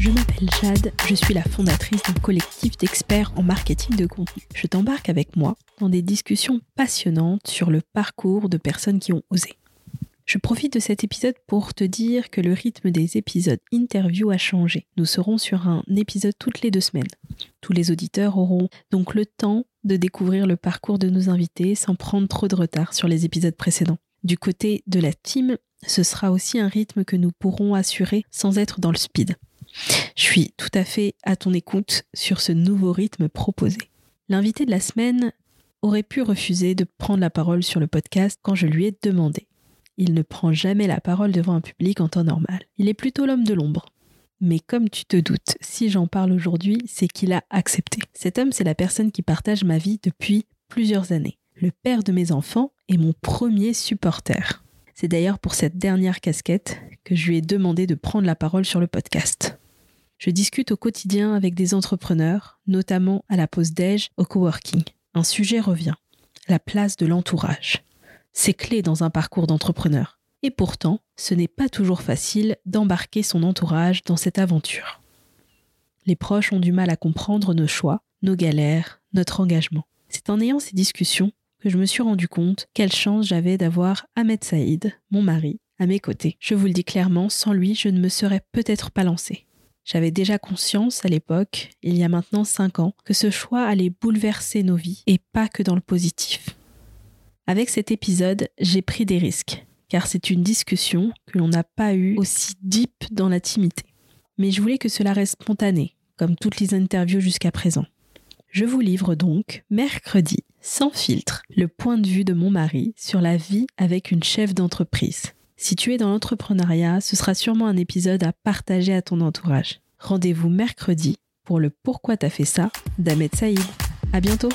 Je m'appelle Jade, je suis la fondatrice d'un collectif d'experts en marketing de contenu. Je t'embarque avec moi dans des discussions passionnantes sur le parcours de personnes qui ont osé. Je profite de cet épisode pour te dire que le rythme des épisodes interview a changé. Nous serons sur un épisode toutes les deux semaines. Tous les auditeurs auront donc le temps de découvrir le parcours de nos invités sans prendre trop de retard sur les épisodes précédents. Du côté de la team, ce sera aussi un rythme que nous pourrons assurer sans être dans le speed. Je suis tout à fait à ton écoute sur ce nouveau rythme proposé. L'invité de la semaine aurait pu refuser de prendre la parole sur le podcast quand je lui ai demandé. Il ne prend jamais la parole devant un public en temps normal. Il est plutôt l'homme de l'ombre. Mais comme tu te doutes, si j'en parle aujourd'hui, c'est qu'il a accepté. Cet homme, c'est la personne qui partage ma vie depuis plusieurs années le père de mes enfants est mon premier supporter. C'est d'ailleurs pour cette dernière casquette que je lui ai demandé de prendre la parole sur le podcast. Je discute au quotidien avec des entrepreneurs, notamment à la pause déj au coworking. Un sujet revient, la place de l'entourage. C'est clé dans un parcours d'entrepreneur. Et pourtant, ce n'est pas toujours facile d'embarquer son entourage dans cette aventure. Les proches ont du mal à comprendre nos choix, nos galères, notre engagement. C'est en ayant ces discussions que je me suis rendu compte quelle chance j'avais d'avoir Ahmed Saïd, mon mari, à mes côtés. Je vous le dis clairement, sans lui, je ne me serais peut-être pas lancée. J'avais déjà conscience à l'époque, il y a maintenant cinq ans, que ce choix allait bouleverser nos vies et pas que dans le positif. Avec cet épisode, j'ai pris des risques, car c'est une discussion que l'on n'a pas eue aussi deep dans l'intimité. Mais je voulais que cela reste spontané, comme toutes les interviews jusqu'à présent. Je vous livre donc, mercredi, sans filtre, le point de vue de mon mari sur la vie avec une chef d'entreprise. Si tu es dans l'entrepreneuriat, ce sera sûrement un épisode à partager à ton entourage. Rendez-vous mercredi pour le Pourquoi t'as fait ça d'Ahmed Saïd. À bientôt!